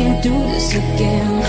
Can't do this again.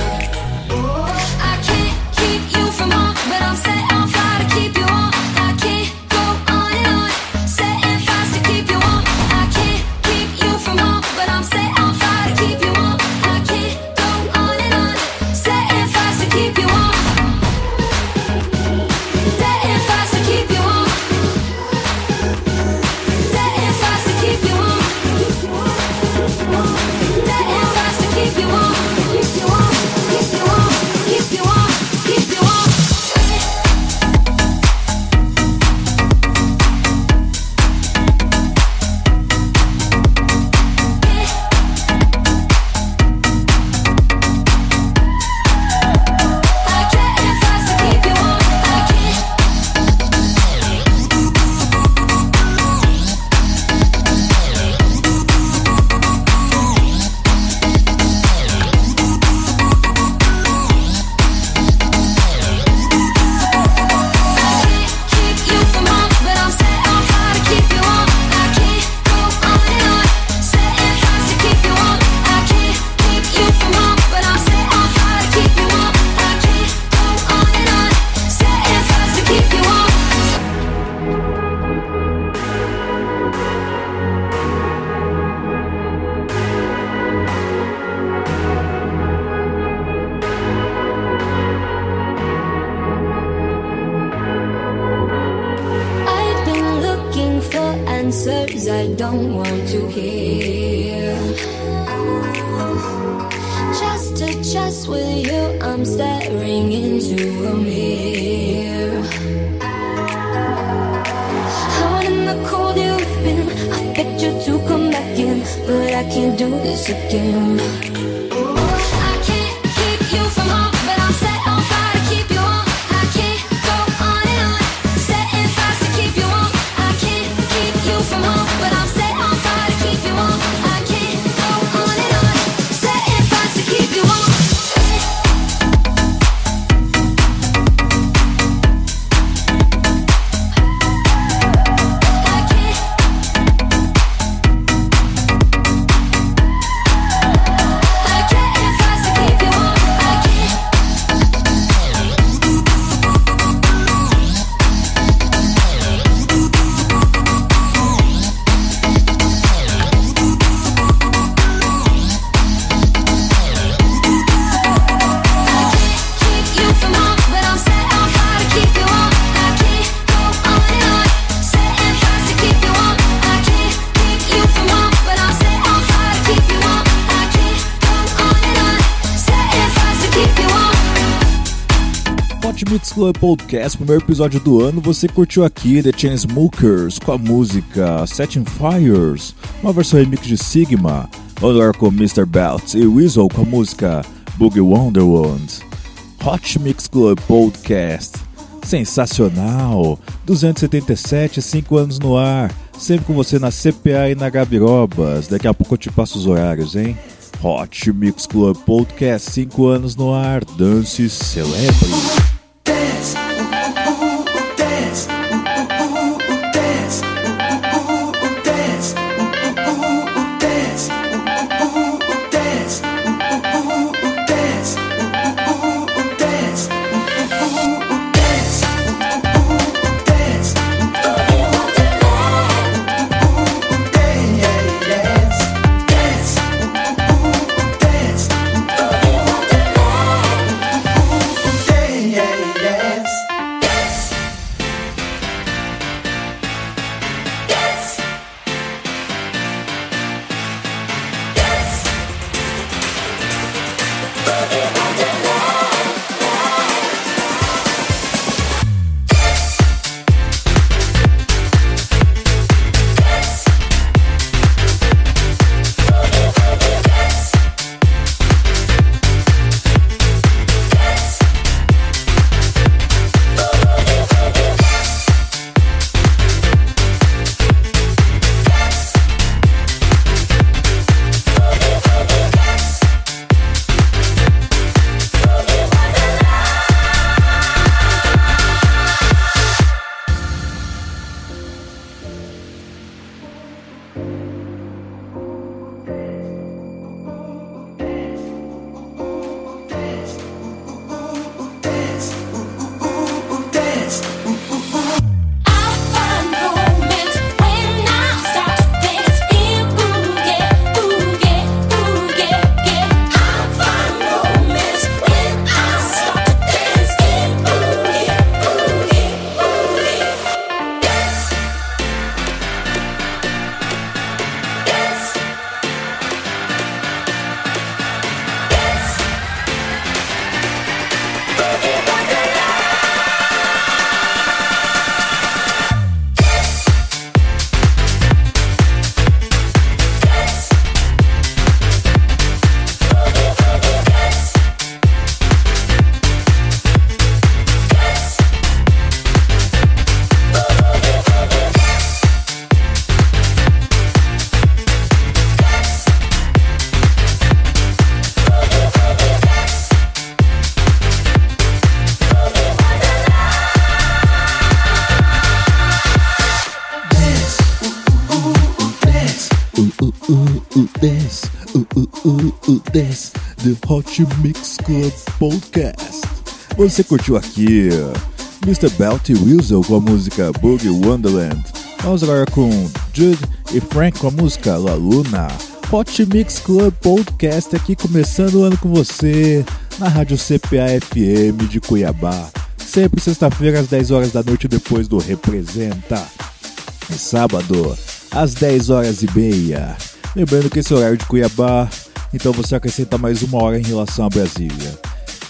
Club Podcast, primeiro episódio do ano, você curtiu aqui The Chainsmokers com a música Setting Fires, uma versão remix de Sigma, Odor com Mr. Belt e Weasel com a música Boogie Wonderland. Hot Mix Club Podcast, sensacional, 277, 5 anos no ar, sempre com você na CPA e na Gabirobas, daqui a pouco eu te passo os horários, hein? Hot Mix Club Podcast, 5 anos no ar, dance celebre. Hot Mix Club Podcast. Você curtiu aqui Mr. Belt e Weasel com a música Boogie Wonderland. Vamos agora com Jude e Frank com a música La Luna. Hot Mix Club Podcast aqui começando o ano com você na Rádio CPA FM de Cuiabá. Sempre sexta-feira às 10 horas da noite depois do Representa. E sábado às 10 horas e meia. Lembrando que esse horário de Cuiabá, então você acrescenta mais uma hora em relação a Brasília.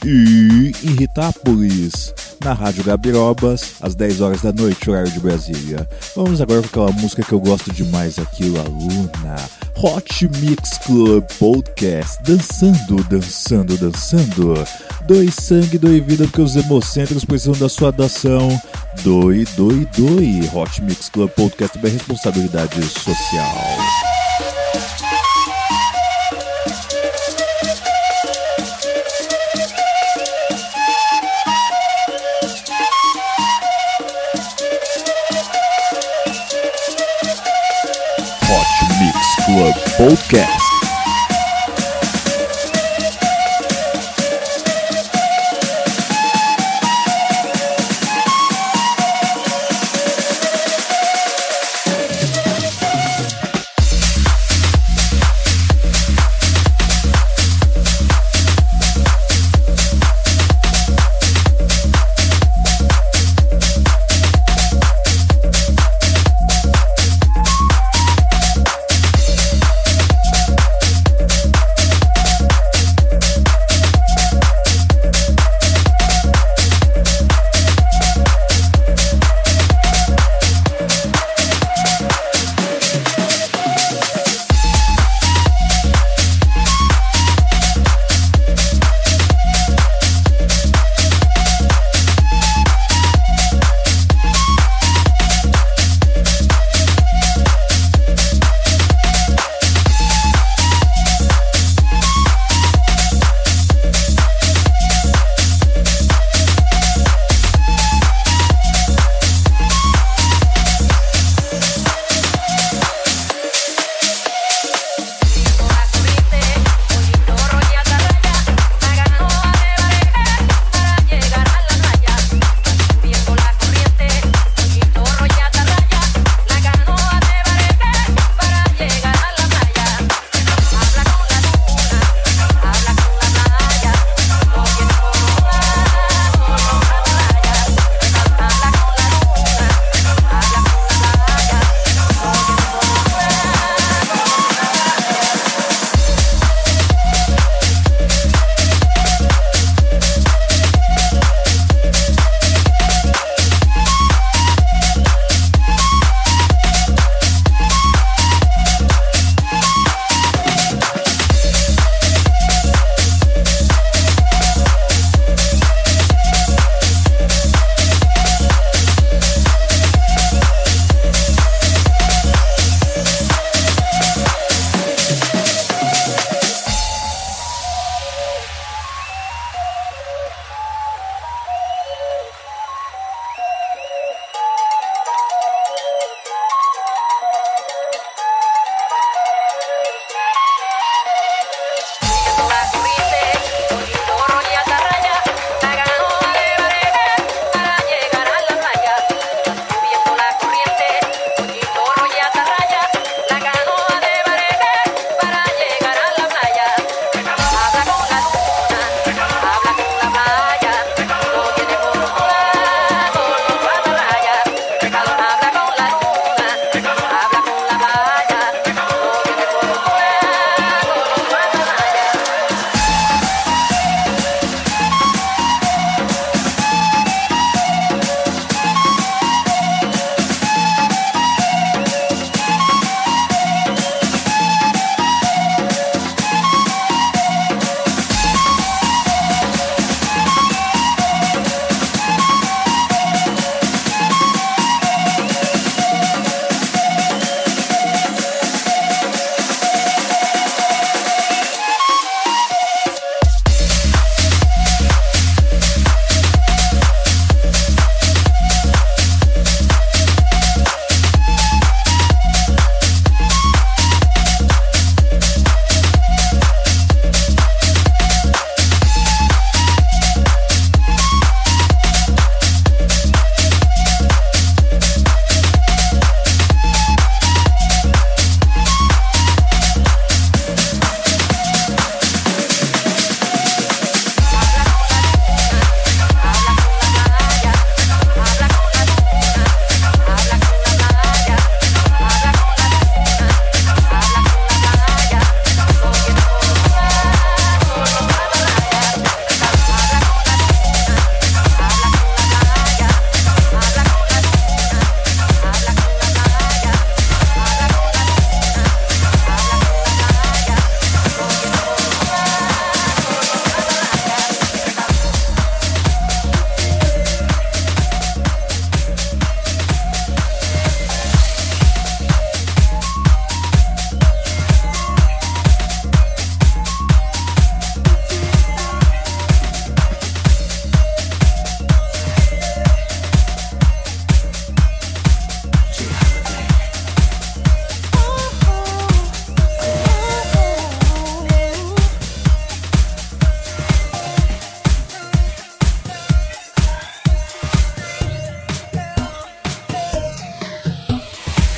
E em Ritápolis, na Rádio Gabirobas, às 10 horas da noite, horário de Brasília. Vamos agora com aquela música que eu gosto demais aqui, La Luna. Hot Mix Club Podcast. Dançando, dançando, dançando. Doe sangue, doe vida, porque os hemocentros precisam da sua doação. Doe, doe, doe. Hot Mix Club Podcast é responsabilidade social. Club Podcast.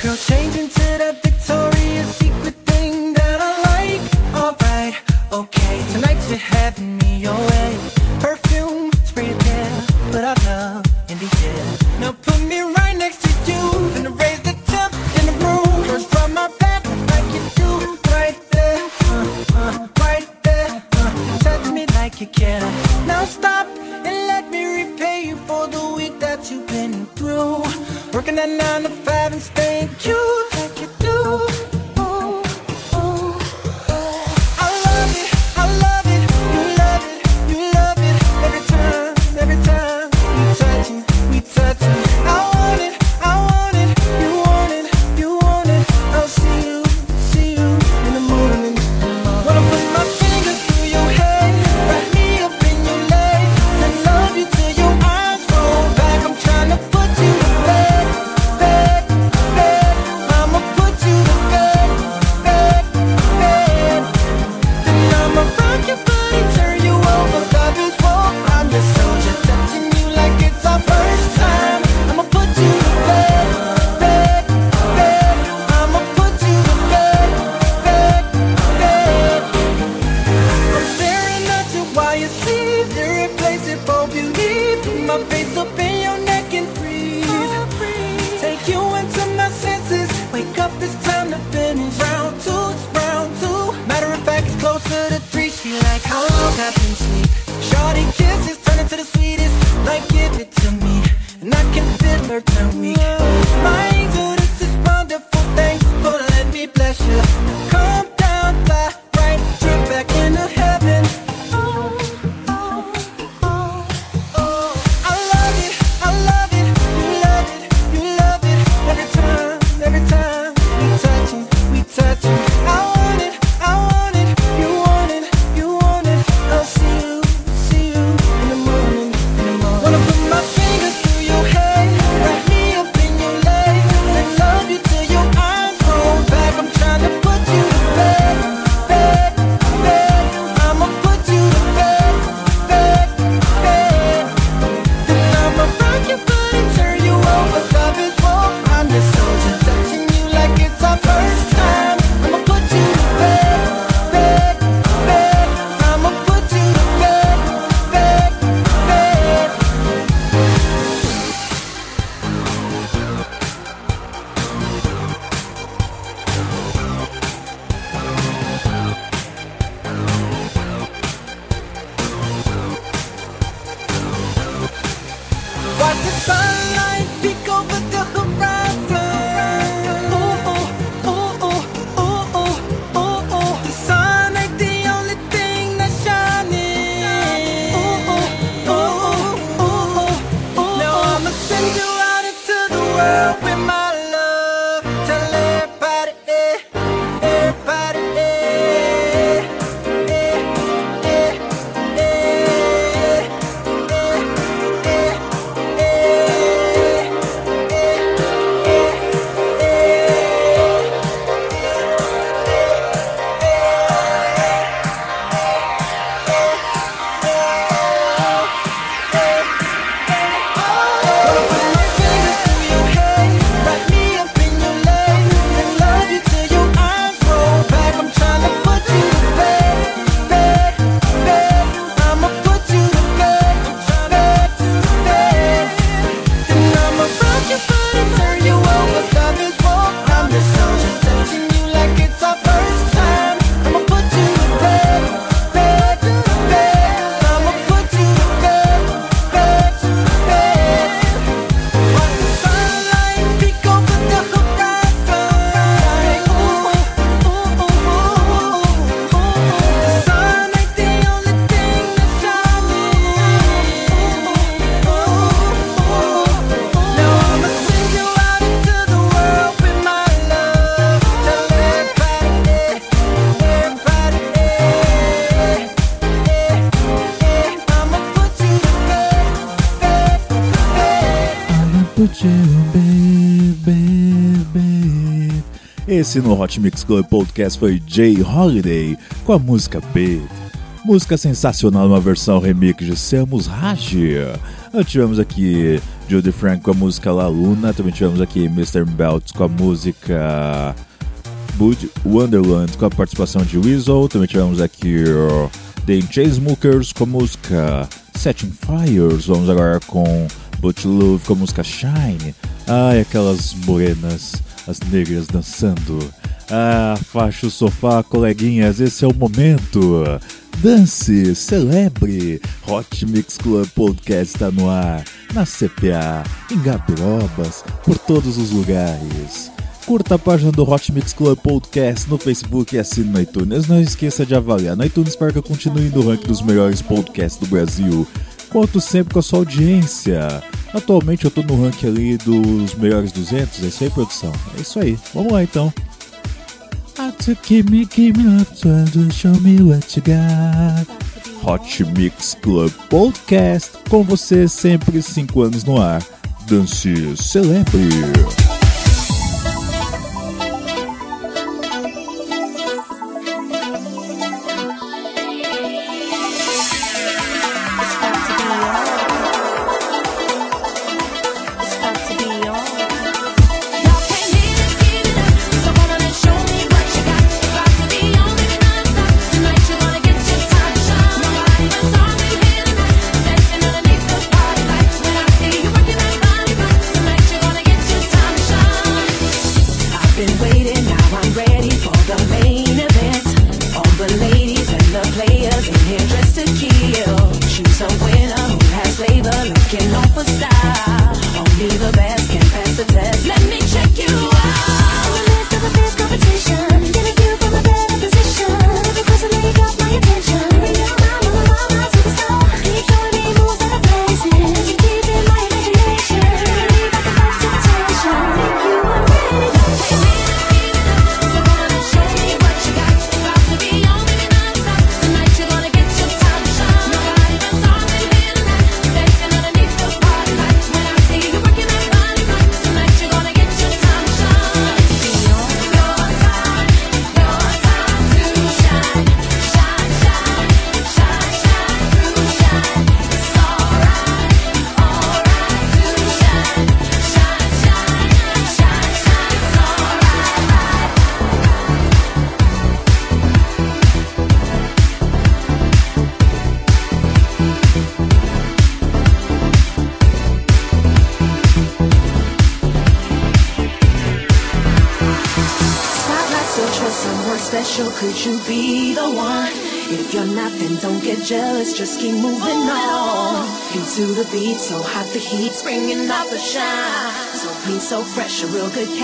Girl, change into that Victoria's Secret thing that I like. Alright, okay, tonight you're Esse no Hot Mix Club Podcast foi Jay Holiday com a música B. Música sensacional numa versão remix de Samus Raji. Ah, tivemos aqui Judy Frank com a música La Luna, também tivemos aqui Mr. Belt com a música Bud Wonderland com a participação de Weasel, também tivemos aqui oh, The Mookers com a música Setting Fires, vamos agora com But Love com a música Shine. Ai, aquelas morenas as negras dançando. Ah, faixa o sofá, coleguinhas, esse é o momento. Dance, celebre. Hot Mix Club Podcast está no ar, na CPA, em Gapirobas, por todos os lugares. Curta a página do Hot Mix Club Podcast no Facebook e assine no iTunes. Não esqueça de avaliar no iTunes para que eu continue no ranking dos melhores podcasts do Brasil. Conto sempre com a sua audiência. Atualmente eu tô no ranking ali dos melhores 200. É isso aí, produção? É isso aí. Vamos lá então. Hot Mix Club Podcast com você sempre 5 anos no ar. Dance Celebre. A real good catch.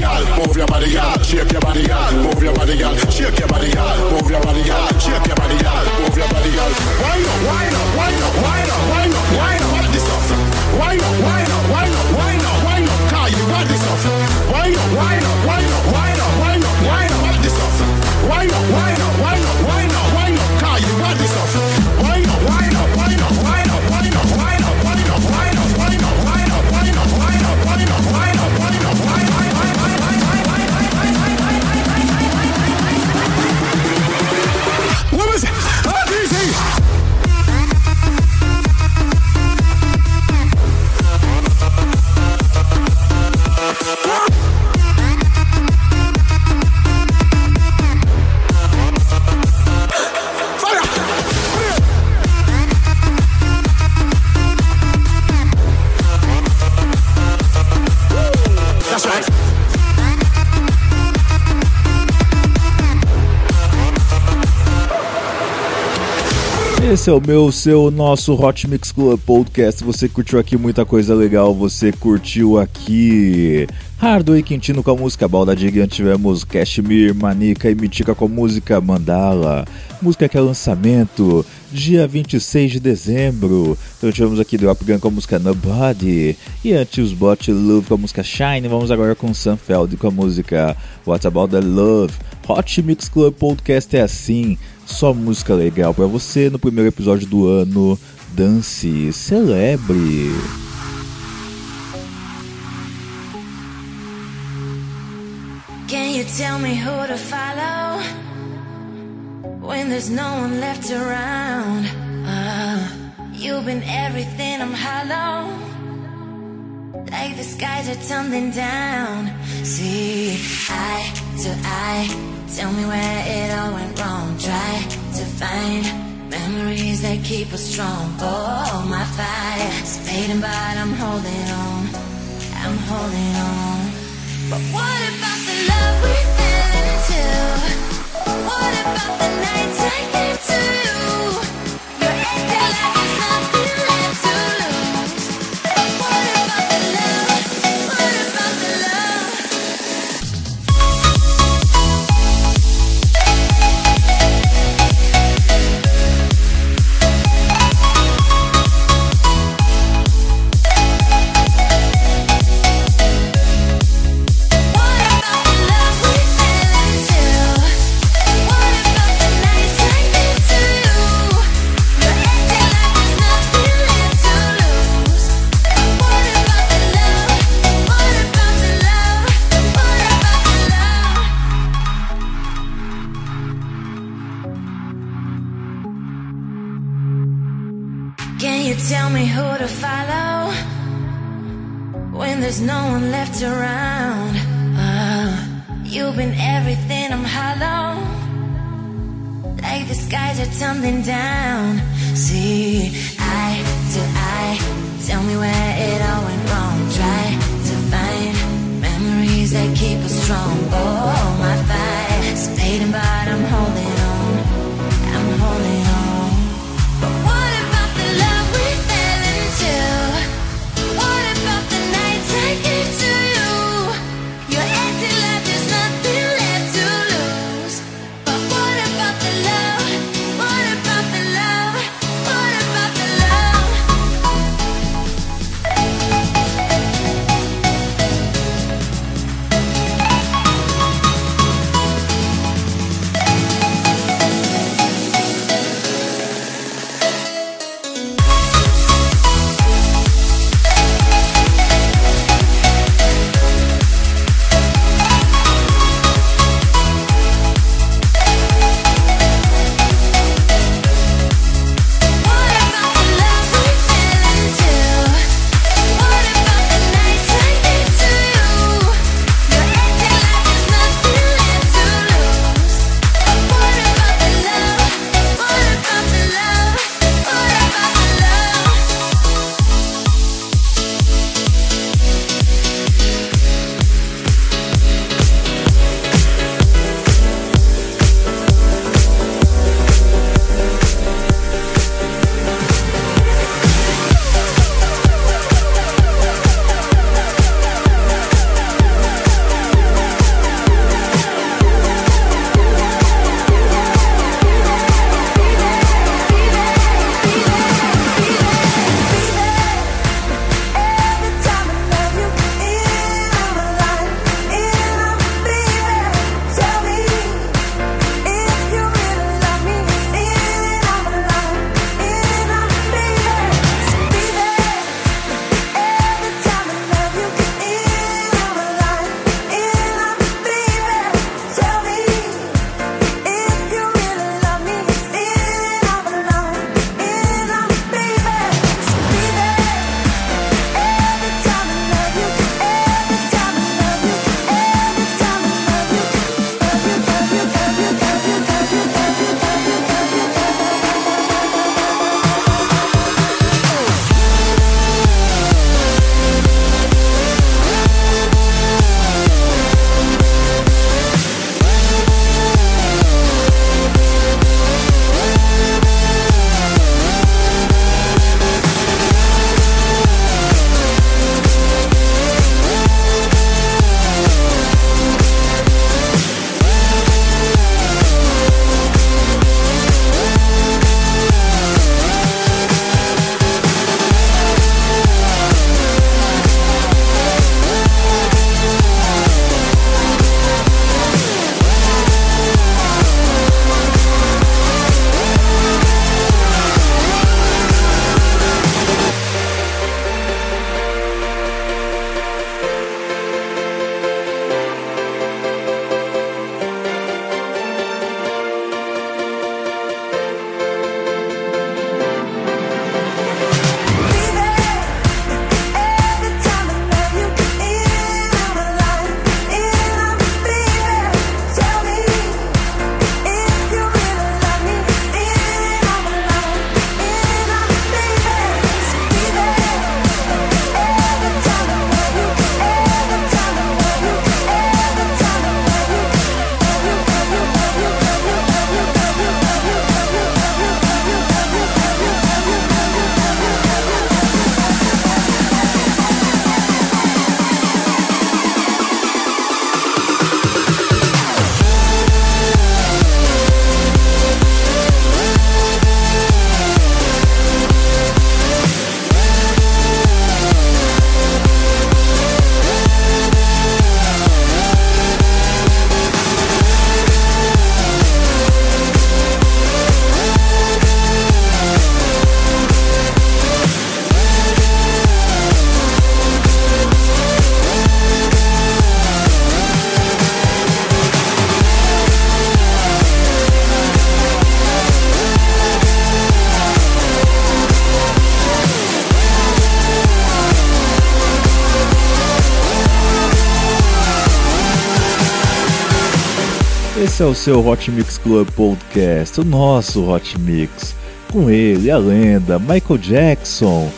Girl. Move your body, girl. Shake your body, girl. Move your body, girl. Shake your body, girl. Move your body, girl. Shake your body, girl. Move your body, girl. Wind up, wind up, Esse é o meu, seu, nosso Hot Mix Club Podcast. Você curtiu aqui muita coisa legal, você curtiu aqui Hardway Quintino com a música Balda Gigante, tivemos Cashmere, Manica e Mitica com a música Mandala, música que é lançamento, dia 26 de dezembro. Então tivemos aqui Drop Gun com a música Nobody e antes Bot Love com a música Shine. Vamos agora com Sunfeld com a música What About the Love. Hot Mix Club Podcast é assim, só música legal pra você no primeiro episódio do ano. Dance, celebre. Can you tell me who to follow when there's no one left around? Uh, you've been everything, I'm hollow. Like the skies are tumbling down. See, eye to eye, tell me where it all went wrong. Try find memories that keep us strong. Oh, my fire's fading, but I'm holding on. I'm holding on. But what about the love we fell into? What about the nights I gave to you? You're acting like there's nothing Esse é o seu Hot Mix Club Podcast, o nosso Hot Mix. Com ele, a lenda Michael Jackson,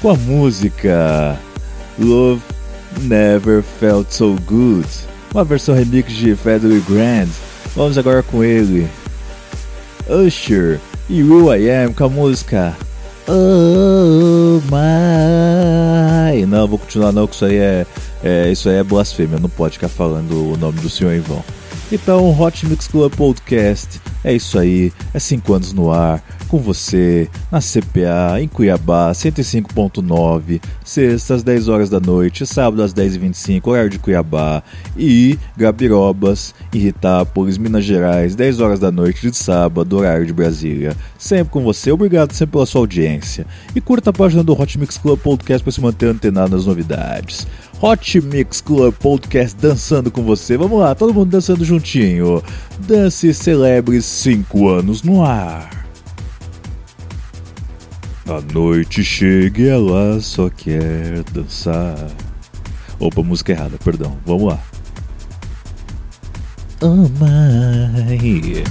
com a música Love Never Felt So Good, uma versão remix de Federer Grand. Vamos agora com ele, Usher e Who I Am com a música Oh My. Não, vou continuar não, que isso aí é, é, isso aí é blasfêmia, não pode ficar falando o nome do senhor em vão. Então, Hot Mix Club Podcast é isso aí, é 5 anos no ar, com você, na CPA, em Cuiabá, 105.9, sexta às 10 horas da noite, sábado às 10h25, horário de Cuiabá, e Gabirobas, em Itápolis, Minas Gerais, 10 horas da noite de sábado, horário de Brasília. Sempre com você, obrigado sempre pela sua audiência. E curta a página do Hot Mix Club Podcast para se manter antenado nas novidades. Hot Mix Club Podcast dançando com você. Vamos lá, todo mundo dançando juntinho. Dance Celebre 5 anos no ar. A noite chega e ela só quer dançar. Opa, música errada, perdão. Vamos lá. Oh my.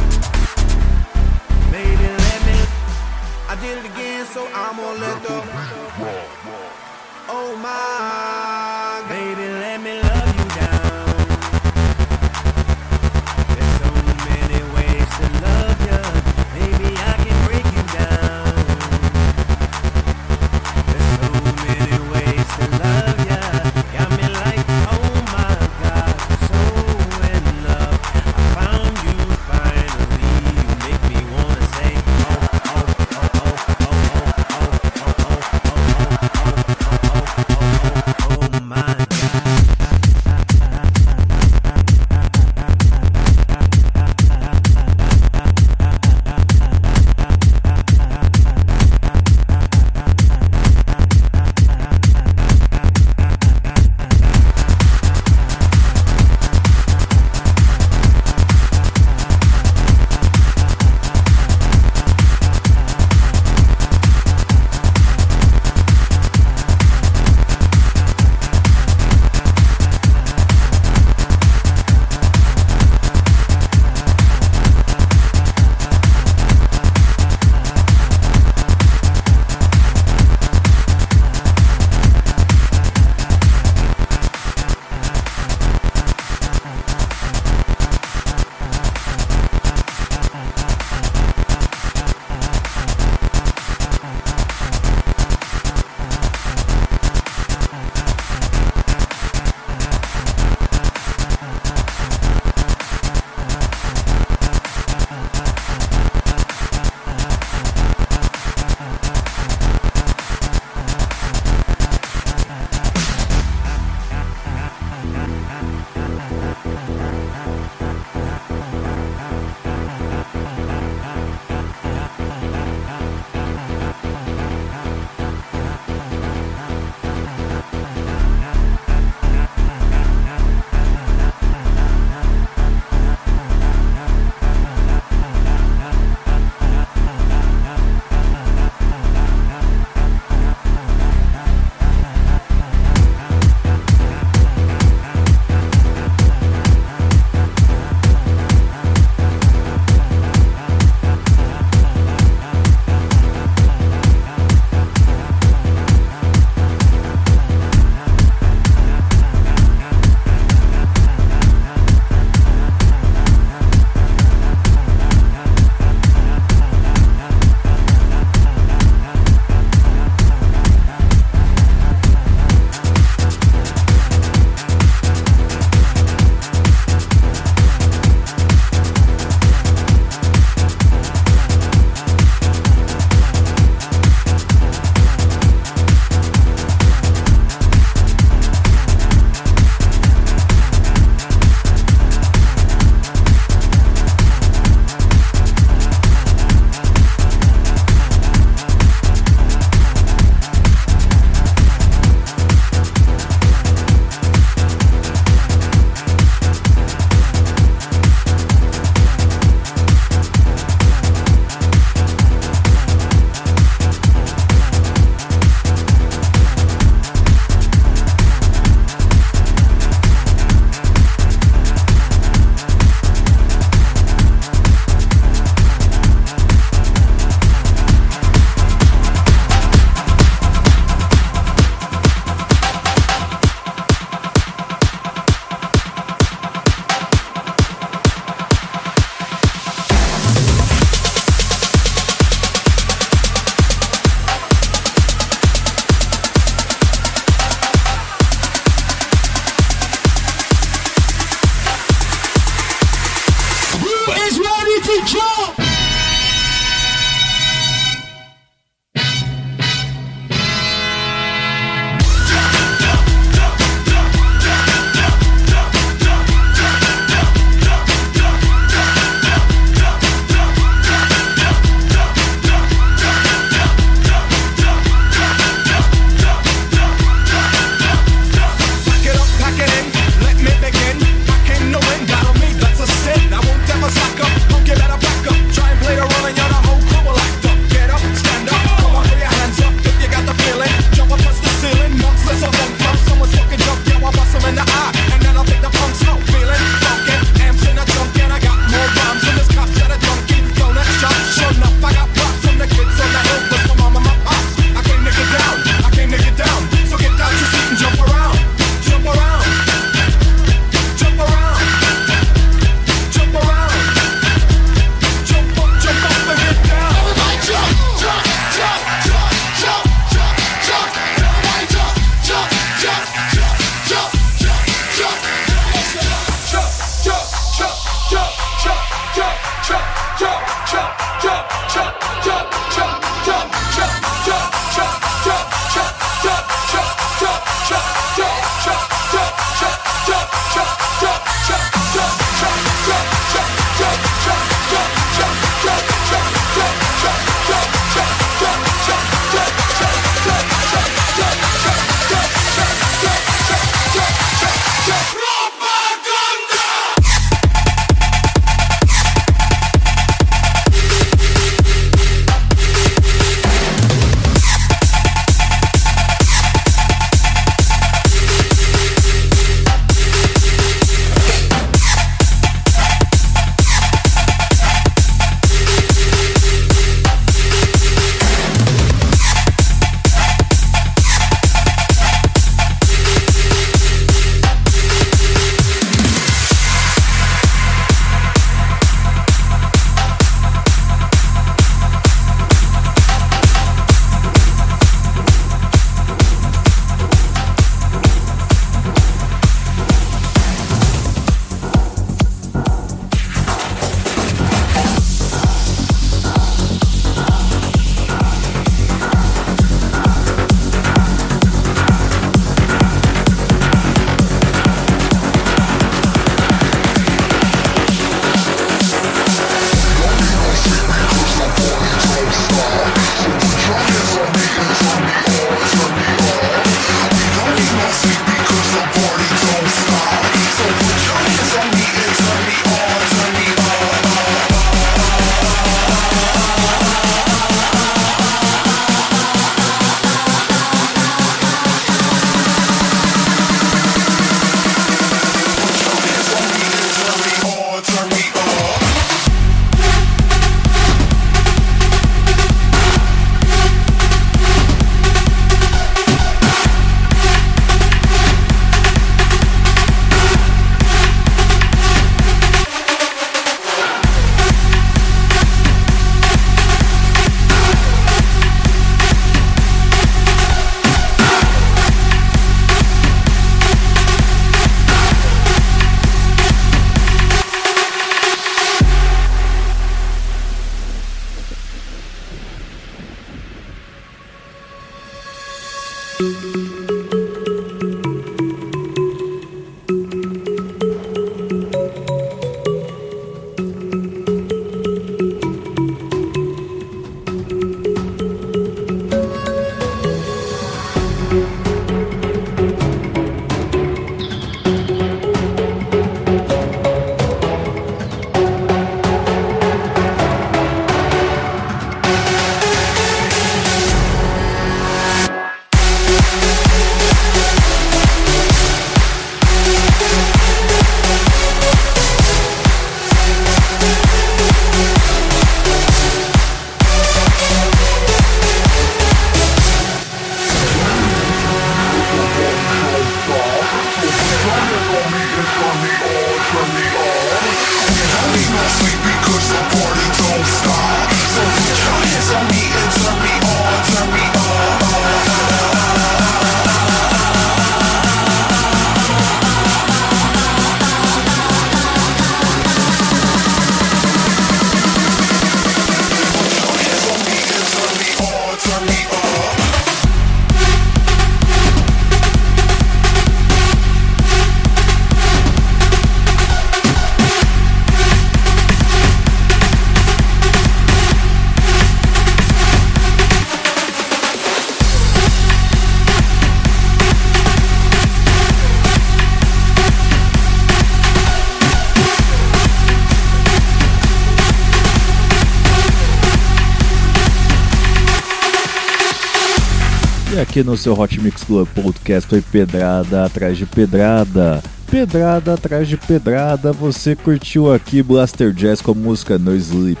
Aqui no seu Hot Mix Club Podcast foi pedrada atrás de pedrada. Pedrada atrás de pedrada, você curtiu aqui Blaster Jazz com a música No Sleep.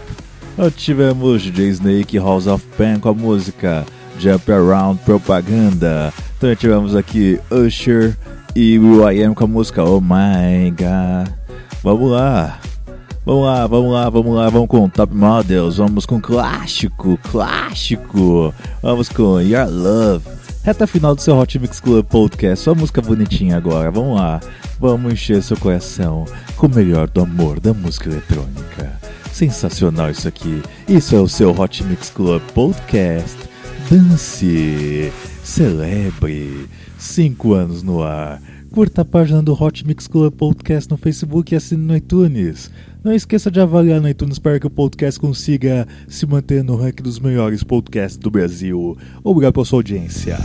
Nós tivemos DJ Snake House of Pain com a música Jump Around Propaganda. Também tivemos aqui Usher e Will I Am com a música Oh My God. Vamos lá. Vamos lá, vamos lá, vamos lá, vamos com Top Models, vamos com clássico, clássico, vamos com Your Love. Reta final do seu Hot Mix Club Podcast, só música bonitinha agora, vamos lá, vamos encher seu coração com o melhor do amor da música eletrônica. Sensacional isso aqui, isso é o seu Hot Mix Club Podcast. Dance, celebre, cinco anos no ar. Curta a página do Hot Mix Club Podcast no Facebook e assine no iTunes. Não esqueça de avaliar no iTunes para que o podcast consiga se manter no ranking dos melhores podcasts do Brasil. Obrigado pela sua audiência.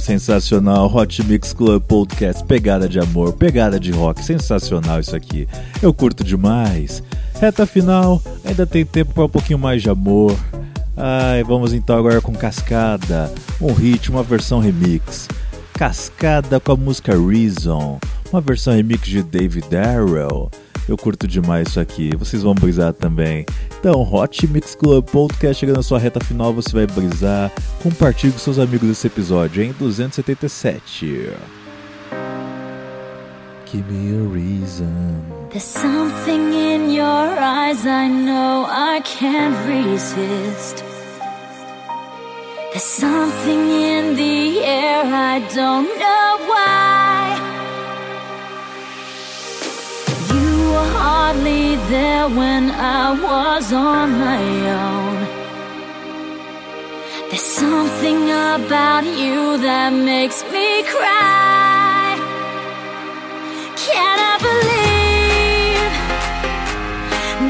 Sensacional, sensacional. Hot Mix Club Podcast, pegada de amor, pegada de rock, sensacional isso aqui. Eu curto demais. Reta final, ainda tem tempo para um pouquinho mais de amor. Ai, vamos então agora com Cascada, um hit, uma versão remix. Cascada com a música Reason, uma versão remix de David Darrell. Eu curto demais isso aqui, vocês vão brisar também. Então, Hot Mix Club Podcast chegando na sua reta final, você vai brisar. Compartilhe com seus amigos esse episódio, hein? 277. Give me a reason. There's something in your eyes I know I can't resist. There's something in the air I don't know why. Were hardly there when I was on my own. There's something about you that makes me cry. Can I believe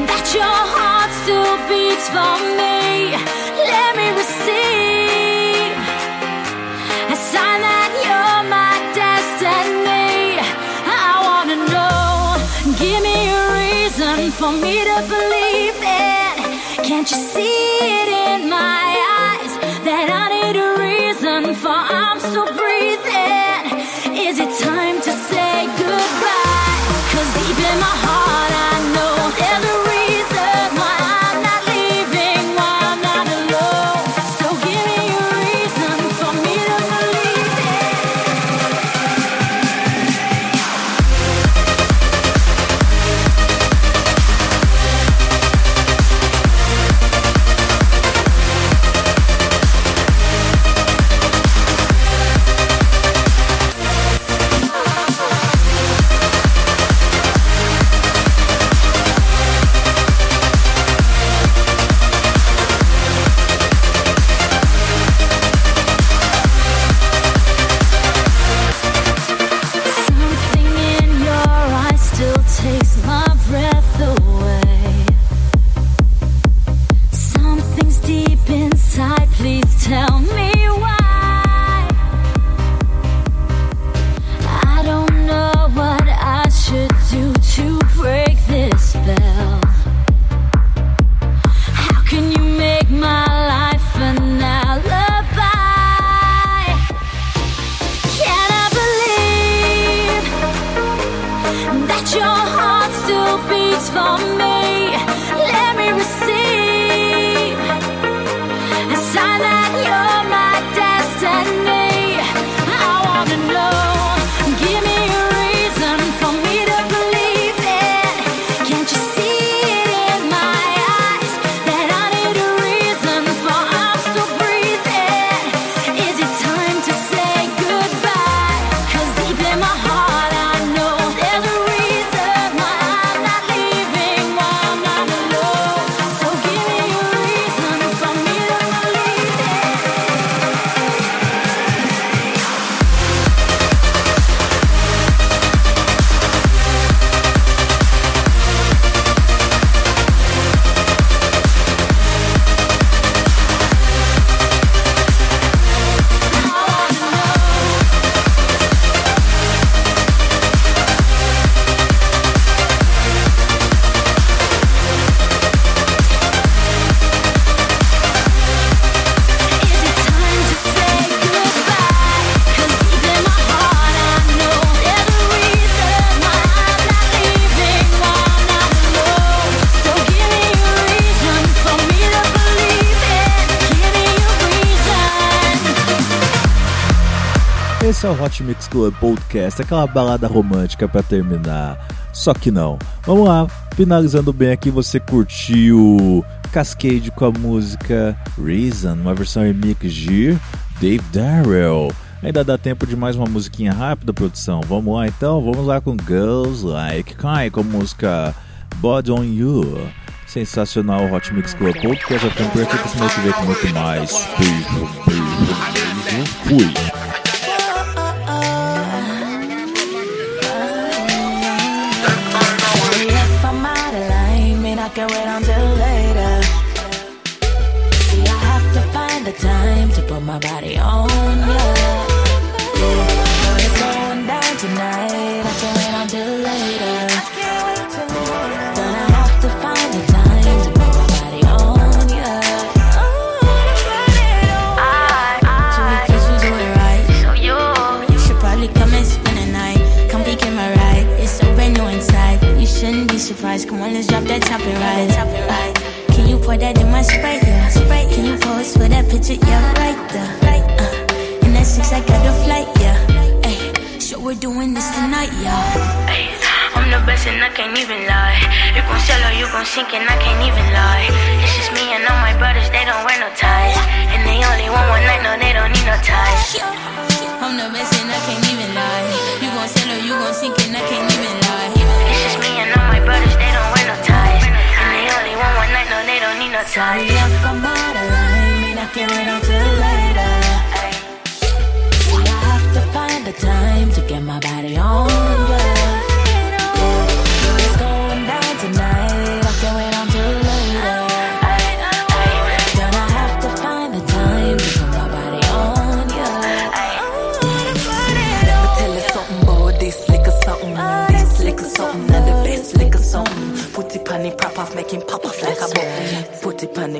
that your heart still beats for me? For me to believe it. Can't you see it in my eyes that I need a reason for I'm still é o Hot Mix Club Podcast, aquela balada romântica pra terminar. Só que não. Vamos lá, finalizando bem aqui, você curtiu Cascade com a música Reason, uma versão remix de Dave Darrell. Ainda dá tempo de mais uma musiquinha rápida, produção. Vamos lá então, vamos lá com Girls Like Kai com a música Body on You. Sensacional Hot Mix Club Podcast. Tenho por aqui semana que vem com muito mais. Beijo, beijo, beijo. Fui. I can wait until later. See, I have to find the time to put my body on ya. Yeah, Come let's drop that top and ride. Top and ride. Can you pour that in my sprite? Yeah. Sprite. Can you pose for that picture? Yeah, right there. Uh, and that six, I got a flight. Yeah. Ay, so we're doing this tonight, y'all. Ay, I'm the best and I can't even lie. You gon' sell or you gon' sink and I can't even lie. It's just me and all my brothers, they don't wear no ties. And they only want one night, no, they don't need no ties. I'm the best and I can't even lie.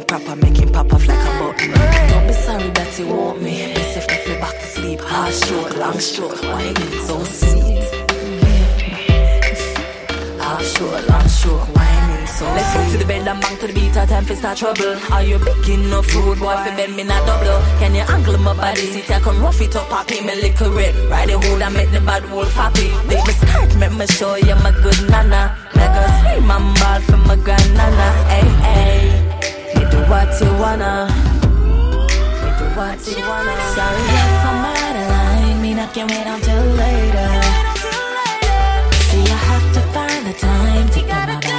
Put it on the prop off, make him pop off like a button. Don't be sorry that you want me. Best if me back to sleep. Hard stroke, long stroke, whining so sweet. Hard stroke, long stroke, whining so Let's go to the bed and bang to the beat. Our time for start trouble. Are you big enough food, boy? For bend me not double. Can you angle my body? See, I come rough it up, poppy me little red. Ride the hood and make the bad wolf happy. Make me skirt, make me show you my good nana. Make her scream and ball for my grand nana. Hey, hey. Do what you wanna. Me do what you wanna. Sorry if I'm out of line. Me not can wait until later. See, I have to find the time to get my